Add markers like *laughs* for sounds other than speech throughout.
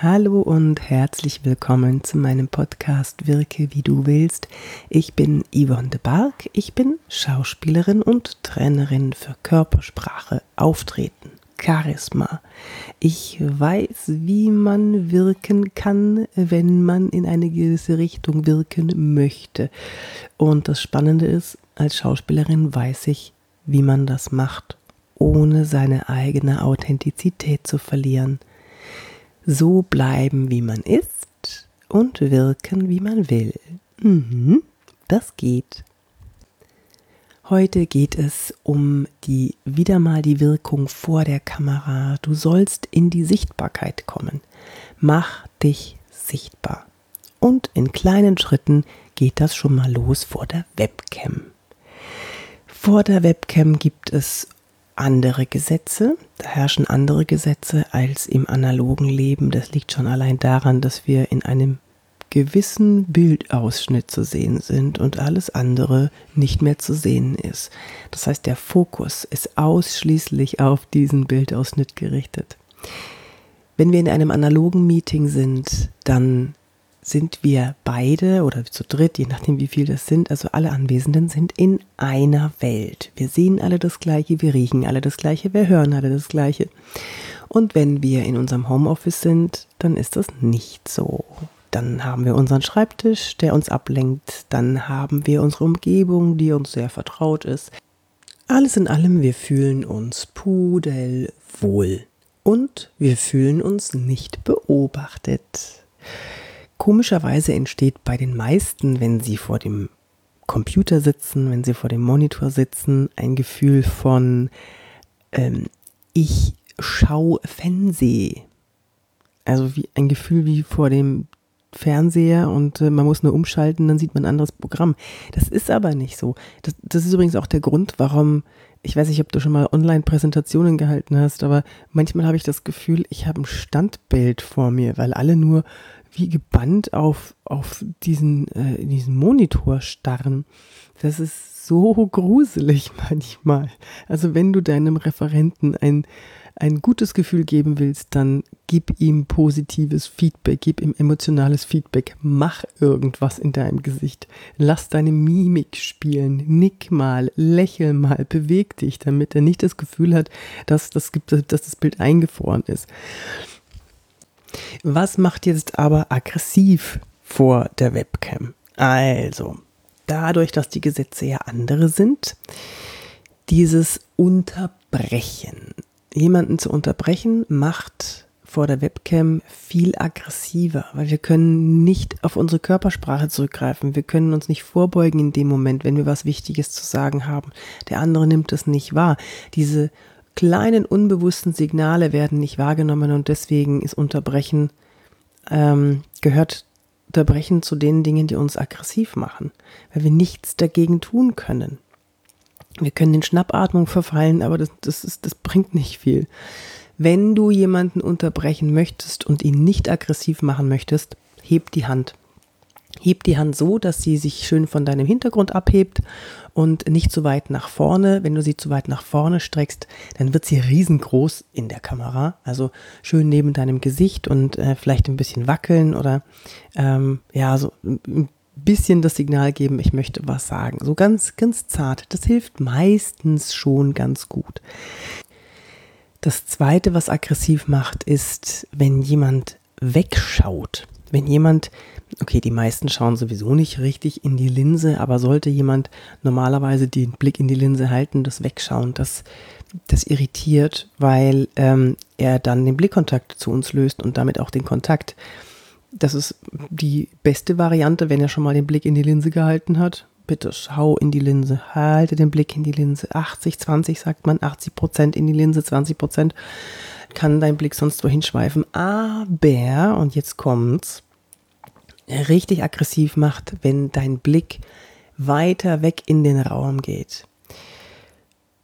Hallo und herzlich willkommen zu meinem Podcast Wirke wie du willst. Ich bin Yvonne de Barg, ich bin Schauspielerin und Trainerin für Körpersprache, Auftreten, Charisma. Ich weiß, wie man wirken kann, wenn man in eine gewisse Richtung wirken möchte. Und das Spannende ist, als Schauspielerin weiß ich, wie man das macht, ohne seine eigene Authentizität zu verlieren so bleiben, wie man ist und wirken, wie man will. Mhm, das geht. Heute geht es um die wieder mal die Wirkung vor der Kamera. Du sollst in die Sichtbarkeit kommen. Mach dich sichtbar. Und in kleinen Schritten geht das schon mal los vor der Webcam. Vor der Webcam gibt es andere Gesetze, da herrschen andere Gesetze als im analogen Leben. Das liegt schon allein daran, dass wir in einem gewissen Bildausschnitt zu sehen sind und alles andere nicht mehr zu sehen ist. Das heißt, der Fokus ist ausschließlich auf diesen Bildausschnitt gerichtet. Wenn wir in einem analogen Meeting sind, dann sind wir beide oder zu dritt, je nachdem wie viel das sind, also alle Anwesenden sind in einer Welt. Wir sehen alle das Gleiche, wir riechen alle das Gleiche, wir hören alle das Gleiche. Und wenn wir in unserem Homeoffice sind, dann ist das nicht so. Dann haben wir unseren Schreibtisch, der uns ablenkt. Dann haben wir unsere Umgebung, die uns sehr vertraut ist. Alles in allem, wir fühlen uns pudelwohl. Und wir fühlen uns nicht beobachtet. Komischerweise entsteht bei den meisten, wenn sie vor dem Computer sitzen, wenn sie vor dem Monitor sitzen, ein Gefühl von ähm, ich schau Fernseh. Also wie ein Gefühl wie vor dem Fernseher und äh, man muss nur umschalten, dann sieht man ein anderes Programm. Das ist aber nicht so. Das, das ist übrigens auch der Grund, warum, ich weiß nicht, ob du schon mal Online-Präsentationen gehalten hast, aber manchmal habe ich das Gefühl, ich habe ein Standbild vor mir, weil alle nur wie gebannt auf, auf diesen, äh, diesen Monitor starren. Das ist so gruselig *laughs* manchmal. Also wenn du deinem Referenten ein, ein gutes Gefühl geben willst, dann gib ihm positives Feedback, gib ihm emotionales Feedback, mach irgendwas in deinem Gesicht, lass deine Mimik spielen, nick mal, lächel mal, beweg dich, damit er nicht das Gefühl hat, dass das, dass das Bild eingefroren ist. Was macht jetzt aber aggressiv vor der Webcam? Also, dadurch, dass die Gesetze ja andere sind, dieses Unterbrechen. Jemanden zu unterbrechen macht vor der Webcam viel aggressiver, weil wir können nicht auf unsere Körpersprache zurückgreifen. Wir können uns nicht vorbeugen in dem Moment, wenn wir was Wichtiges zu sagen haben. Der andere nimmt es nicht wahr. Diese kleinen unbewussten Signale werden nicht wahrgenommen und deswegen ist Unterbrechen, ähm, gehört Unterbrechen zu den Dingen, die uns aggressiv machen, weil wir nichts dagegen tun können. Wir können in Schnappatmung verfallen, aber das, das, ist, das bringt nicht viel. Wenn du jemanden unterbrechen möchtest und ihn nicht aggressiv machen möchtest, heb die Hand. Heb die Hand so, dass sie sich schön von deinem Hintergrund abhebt und nicht zu weit nach vorne. Wenn du sie zu weit nach vorne streckst, dann wird sie riesengroß in der Kamera. Also schön neben deinem Gesicht und äh, vielleicht ein bisschen wackeln oder ähm, ja, so ein bisschen das Signal geben, ich möchte was sagen. So ganz, ganz zart. Das hilft meistens schon ganz gut. Das zweite, was aggressiv macht, ist, wenn jemand wegschaut. Wenn jemand okay, die meisten schauen sowieso nicht richtig in die Linse, aber sollte jemand normalerweise den Blick in die Linse halten, das Wegschauen, das, das irritiert, weil ähm, er dann den Blickkontakt zu uns löst und damit auch den Kontakt. Das ist die beste Variante, wenn er schon mal den Blick in die Linse gehalten hat. Bitte schau in die Linse, halte den Blick in die Linse. 80, 20 sagt man, 80 Prozent in die Linse, 20 Prozent kann dein Blick sonst wohin schweifen. Aber, und jetzt kommt's, richtig aggressiv macht, wenn dein Blick weiter weg in den Raum geht.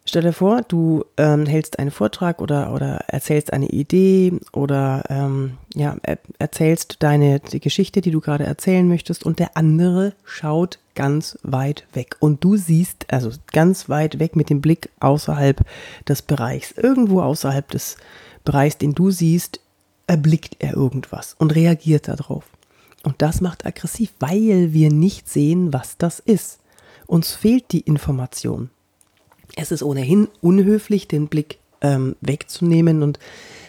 Stell dir vor, du ähm, hältst einen Vortrag oder, oder erzählst eine Idee oder ähm, ja, er, erzählst deine die Geschichte, die du gerade erzählen möchtest und der andere schaut ganz weit weg und du siehst also ganz weit weg mit dem Blick außerhalb des Bereichs, irgendwo außerhalb des Bereichs, den du siehst, erblickt er irgendwas und reagiert darauf. Und das macht aggressiv, weil wir nicht sehen, was das ist. Uns fehlt die Information. Es ist ohnehin unhöflich, den Blick ähm, wegzunehmen und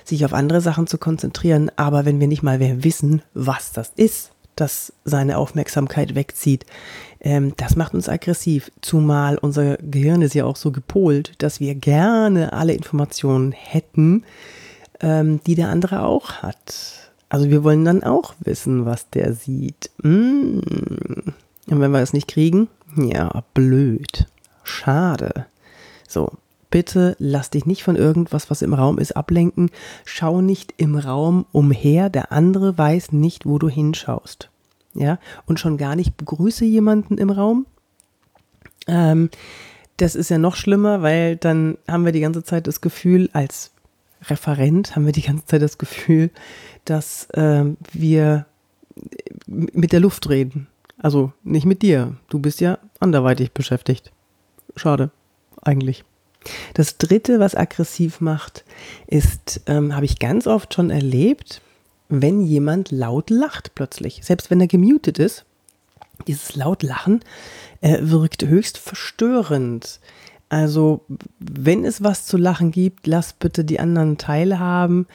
sich auf andere Sachen zu konzentrieren. Aber wenn wir nicht mal mehr wissen, was das ist, das seine Aufmerksamkeit wegzieht, ähm, das macht uns aggressiv. Zumal unser Gehirn ist ja auch so gepolt, dass wir gerne alle Informationen hätten, ähm, die der andere auch hat. Also wir wollen dann auch wissen, was der sieht. Mm. Und wenn wir es nicht kriegen, ja, blöd. Schade. So, bitte lass dich nicht von irgendwas, was im Raum ist, ablenken. Schau nicht im Raum umher. Der andere weiß nicht, wo du hinschaust. Ja, und schon gar nicht begrüße jemanden im Raum. Ähm, das ist ja noch schlimmer, weil dann haben wir die ganze Zeit das Gefühl, als Referent haben wir die ganze Zeit das Gefühl, dass äh, wir mit der Luft reden. Also nicht mit dir. Du bist ja anderweitig beschäftigt. Schade, eigentlich. Das dritte, was aggressiv macht, ist, ähm, habe ich ganz oft schon erlebt, wenn jemand laut lacht plötzlich. Selbst wenn er gemutet ist, dieses laut Lachen äh, wirkt höchst verstörend. Also, wenn es was zu lachen gibt, lass bitte die anderen teilhaben.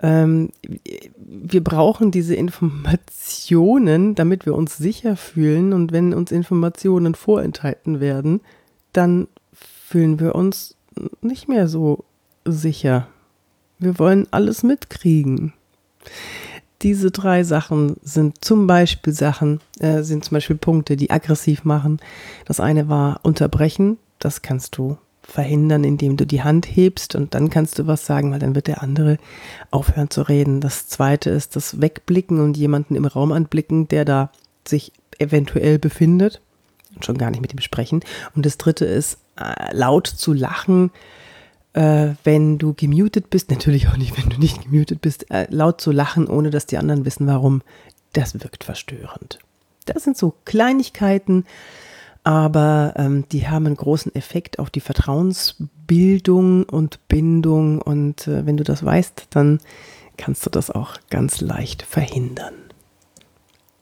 Ähm, wir brauchen diese Informationen, damit wir uns sicher fühlen. Und wenn uns Informationen vorenthalten werden, dann fühlen wir uns nicht mehr so sicher. Wir wollen alles mitkriegen. Diese drei Sachen sind zum Beispiel Sachen, äh, sind zum Beispiel Punkte, die aggressiv machen. Das eine war unterbrechen. Das kannst du verhindern, indem du die Hand hebst und dann kannst du was sagen, weil dann wird der andere aufhören zu reden. Das zweite ist das Wegblicken und jemanden im Raum anblicken, der da sich eventuell befindet und schon gar nicht mit ihm sprechen. Und das dritte ist äh, laut zu lachen, äh, wenn du gemutet bist, *laughs* natürlich auch nicht, wenn du nicht gemutet bist, äh, laut zu lachen, ohne dass die anderen wissen, warum, das wirkt verstörend. Das sind so Kleinigkeiten, aber ähm, die haben einen großen Effekt auf die Vertrauensbildung und Bindung. Und äh, wenn du das weißt, dann kannst du das auch ganz leicht verhindern.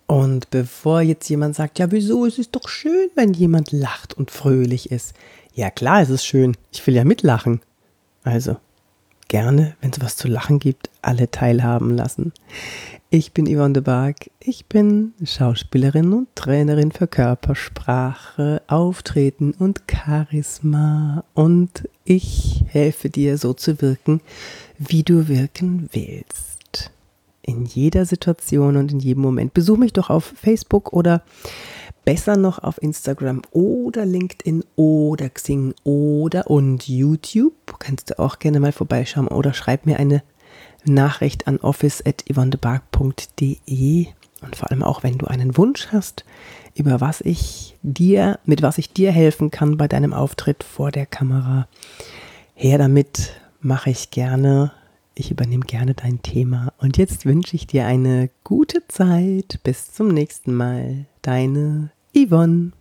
Und bevor jetzt jemand sagt, ja, wieso, es ist doch schön, wenn jemand lacht und fröhlich ist. Ja, klar, es ist schön. Ich will ja mitlachen. Also, gerne, wenn es was zu lachen gibt, alle teilhaben lassen. Ich bin Yvonne de Barg. Ich bin Schauspielerin und Trainerin für Körpersprache, Auftreten und Charisma. Und ich helfe dir so zu wirken, wie du wirken willst. In jeder Situation und in jedem Moment. Besuch mich doch auf Facebook oder besser noch auf Instagram oder LinkedIn oder Xing oder und YouTube. Kannst du auch gerne mal vorbeischauen oder schreib mir eine Nachricht an office.yvonnebark.de und vor allem auch, wenn du einen Wunsch hast, über was ich dir, mit was ich dir helfen kann bei deinem Auftritt vor der Kamera. Her damit mache ich gerne. Ich übernehme gerne dein Thema. Und jetzt wünsche ich dir eine gute Zeit. Bis zum nächsten Mal. Deine Yvonne.